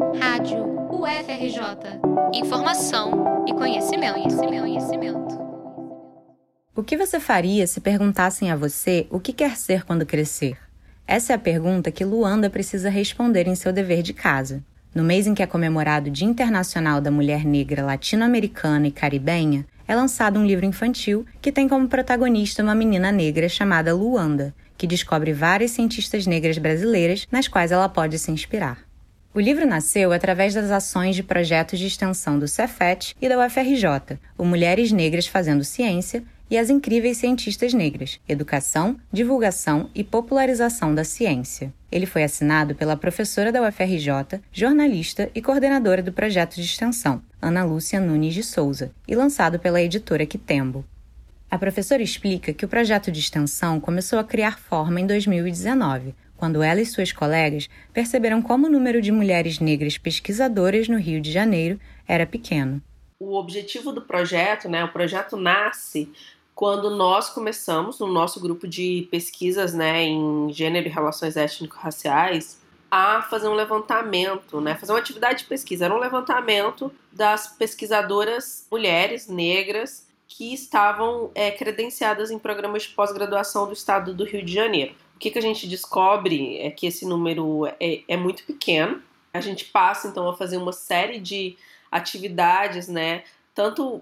Rádio UFRJ. Informação e conhecimento, conhecimento, conhecimento. O que você faria se perguntassem a você o que quer ser quando crescer? Essa é a pergunta que Luanda precisa responder em seu dever de casa. No mês em que é comemorado o Dia Internacional da Mulher Negra Latino-Americana e Caribenha, é lançado um livro infantil que tem como protagonista uma menina negra chamada Luanda, que descobre várias cientistas negras brasileiras nas quais ela pode se inspirar. O livro nasceu através das ações de projetos de extensão do Cefet e da UFRJ, o Mulheres Negras Fazendo Ciência, e as incríveis cientistas negras, educação, divulgação e popularização da ciência. Ele foi assinado pela professora da UFRJ, jornalista e coordenadora do projeto de extensão, Ana Lúcia Nunes de Souza, e lançado pela editora Quitembo. A professora explica que o projeto de extensão começou a criar forma em 2019, quando ela e suas colegas perceberam como o número de mulheres negras pesquisadoras no Rio de Janeiro era pequeno. O objetivo do projeto, né, o projeto nasce quando nós começamos no nosso grupo de pesquisas né, em gênero e relações étnico-raciais a fazer um levantamento, né, fazer uma atividade de pesquisa. Era um levantamento das pesquisadoras mulheres negras que estavam é, credenciadas em programas de pós-graduação do estado do Rio de Janeiro. O que, que a gente descobre é que esse número é, é muito pequeno. A gente passa então a fazer uma série de atividades, né, tanto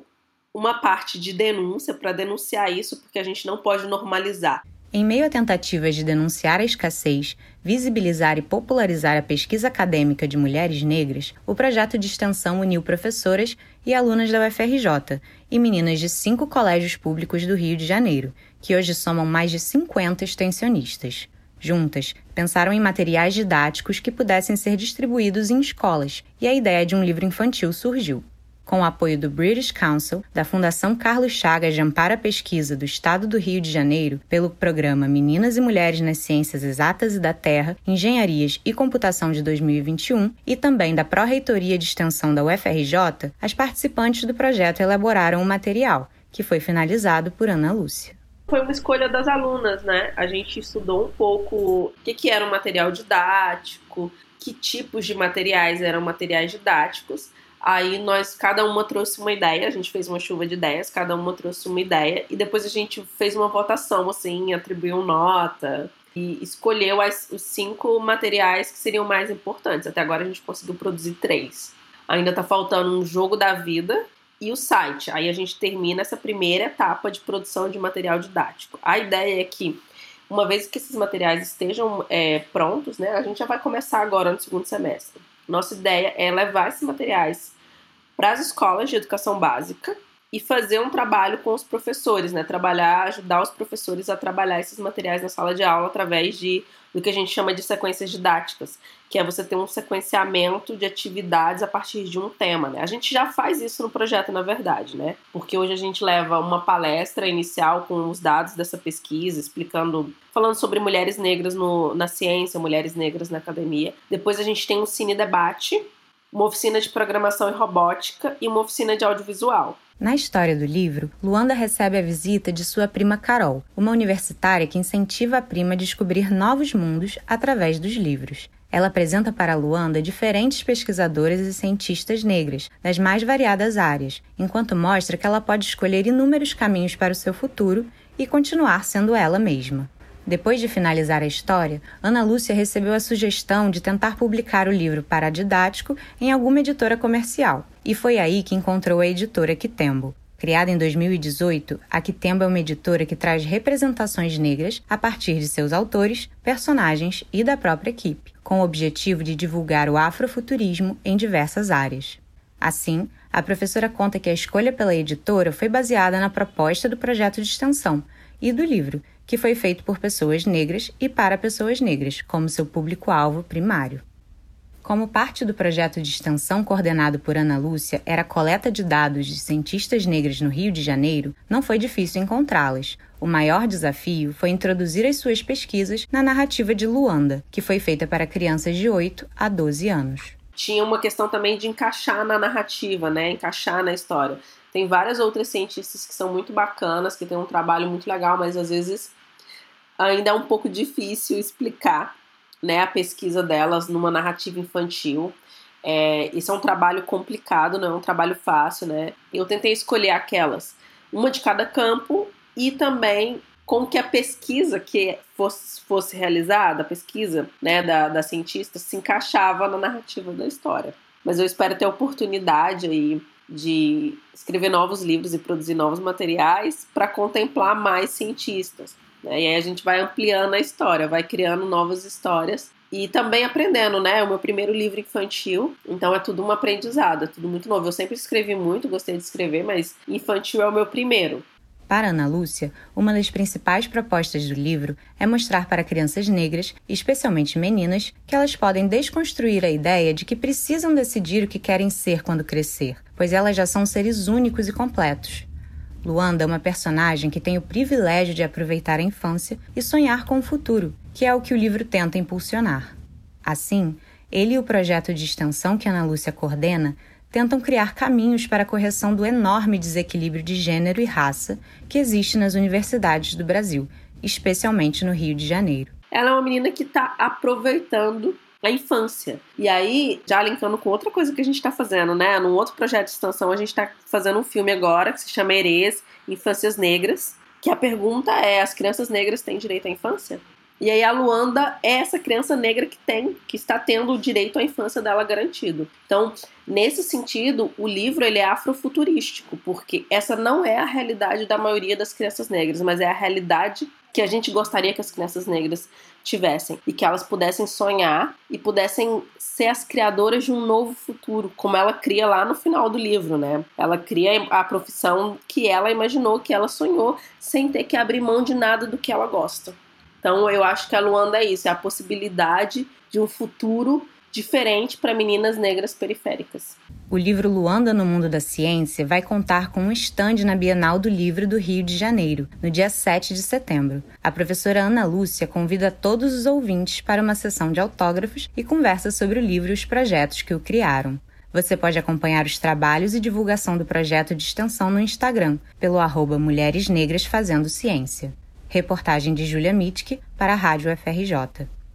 uma parte de denúncia para denunciar isso, porque a gente não pode normalizar. Em meio a tentativas de denunciar a escassez, visibilizar e popularizar a pesquisa acadêmica de mulheres negras, o projeto de extensão uniu professoras e alunas da UFRJ e meninas de cinco colégios públicos do Rio de Janeiro, que hoje somam mais de 50 extensionistas. Juntas, pensaram em materiais didáticos que pudessem ser distribuídos em escolas, e a ideia de um livro infantil surgiu com o apoio do British Council, da Fundação Carlos Chagas de Amparo à Pesquisa do Estado do Rio de Janeiro, pelo programa Meninas e Mulheres nas Ciências Exatas e da Terra, Engenharias e Computação de 2021 e também da Pró-Reitoria de Extensão da UFRJ, as participantes do projeto elaboraram o um material, que foi finalizado por Ana Lúcia foi uma escolha das alunas, né? A gente estudou um pouco o que, que era um material didático, que tipos de materiais eram materiais didáticos, Aí nós, cada uma trouxe uma ideia, a gente fez uma chuva de ideias, cada uma trouxe uma ideia, e depois a gente fez uma votação, assim, atribuiu nota e escolheu as, os cinco materiais que seriam mais importantes. Até agora a gente conseguiu produzir três. Ainda tá faltando um jogo da vida e o site. Aí a gente termina essa primeira etapa de produção de material didático. A ideia é que, uma vez que esses materiais estejam é, prontos, né, a gente já vai começar agora no segundo semestre nossa ideia é levar esses materiais para as escolas de educação básica e fazer um trabalho com os professores, né? Trabalhar, ajudar os professores a trabalhar esses materiais na sala de aula através de do que a gente chama de sequências didáticas, que é você ter um sequenciamento de atividades a partir de um tema, né? A gente já faz isso no projeto, na verdade, né? Porque hoje a gente leva uma palestra inicial com os dados dessa pesquisa, explicando, falando sobre mulheres negras no, na ciência, mulheres negras na academia. Depois a gente tem um cine debate, uma oficina de programação e robótica e uma oficina de audiovisual. Na história do livro, Luanda recebe a visita de sua prima Carol, uma universitária que incentiva a prima a descobrir novos mundos através dos livros. Ela apresenta para Luanda diferentes pesquisadoras e cientistas negras, das mais variadas áreas, enquanto mostra que ela pode escolher inúmeros caminhos para o seu futuro e continuar sendo ela mesma. Depois de finalizar a história, Ana Lúcia recebeu a sugestão de tentar publicar o livro paradidático em alguma editora comercial, e foi aí que encontrou a editora Quitembo. Criada em 2018, a Quitembo é uma editora que traz representações negras a partir de seus autores, personagens e da própria equipe, com o objetivo de divulgar o afrofuturismo em diversas áreas. Assim, a professora conta que a escolha pela editora foi baseada na proposta do projeto de extensão e do livro, que foi feito por pessoas negras e para pessoas negras, como seu público-alvo primário. Como parte do projeto de extensão coordenado por Ana Lúcia era a coleta de dados de cientistas negras no Rio de Janeiro, não foi difícil encontrá-las. O maior desafio foi introduzir as suas pesquisas na narrativa de Luanda, que foi feita para crianças de 8 a 12 anos. Tinha uma questão também de encaixar na narrativa, né? Encaixar na história. Tem várias outras cientistas que são muito bacanas, que têm um trabalho muito legal, mas às vezes ainda é um pouco difícil explicar né, a pesquisa delas numa narrativa infantil. É, isso é um trabalho complicado, não é um trabalho fácil, né? Eu tentei escolher aquelas, uma de cada campo e também com que a pesquisa que fosse, fosse realizada, a pesquisa né, da, da cientista, se encaixava na narrativa da história. Mas eu espero ter oportunidade aí de escrever novos livros e produzir novos materiais para contemplar mais cientistas. Né? E aí a gente vai ampliando a história, vai criando novas histórias e também aprendendo, né? É o meu primeiro livro infantil, então é tudo um aprendizado, é tudo muito novo. Eu sempre escrevi muito, gostei de escrever, mas infantil é o meu primeiro. Para Ana Lúcia, uma das principais propostas do livro é mostrar para crianças negras, especialmente meninas, que elas podem desconstruir a ideia de que precisam decidir o que querem ser quando crescer, pois elas já são seres únicos e completos. Luanda é uma personagem que tem o privilégio de aproveitar a infância e sonhar com o futuro, que é o que o livro tenta impulsionar. Assim, ele e o projeto de extensão que Ana Lúcia coordena tentam criar caminhos para a correção do enorme desequilíbrio de gênero e raça que existe nas universidades do Brasil, especialmente no Rio de Janeiro. Ela é uma menina que está aproveitando a infância. E aí, já linkando com outra coisa que a gente está fazendo, né? Num outro projeto de extensão, a gente está fazendo um filme agora que se chama Herês, Infâncias Negras. Que a pergunta é: as crianças negras têm direito à infância? E aí a Luanda é essa criança negra que tem, que está tendo o direito à infância dela garantido. Então, nesse sentido, o livro ele é afrofuturístico, porque essa não é a realidade da maioria das crianças negras, mas é a realidade que a gente gostaria que as crianças negras tivessem e que elas pudessem sonhar e pudessem ser as criadoras de um novo futuro, como ela cria lá no final do livro, né? Ela cria a profissão que ela imaginou, que ela sonhou, sem ter que abrir mão de nada do que ela gosta. Então eu acho que a Luanda é isso, é a possibilidade de um futuro diferente para meninas negras periféricas. O livro Luanda no Mundo da Ciência vai contar com um estande na Bienal do Livro do Rio de Janeiro, no dia 7 de setembro. A professora Ana Lúcia convida todos os ouvintes para uma sessão de autógrafos e conversa sobre o livro e os projetos que o criaram. Você pode acompanhar os trabalhos e divulgação do projeto de extensão no Instagram, pelo arroba Mulheres Negras Fazendo Ciência. Reportagem de Julia Mitke para a Rádio FRJ.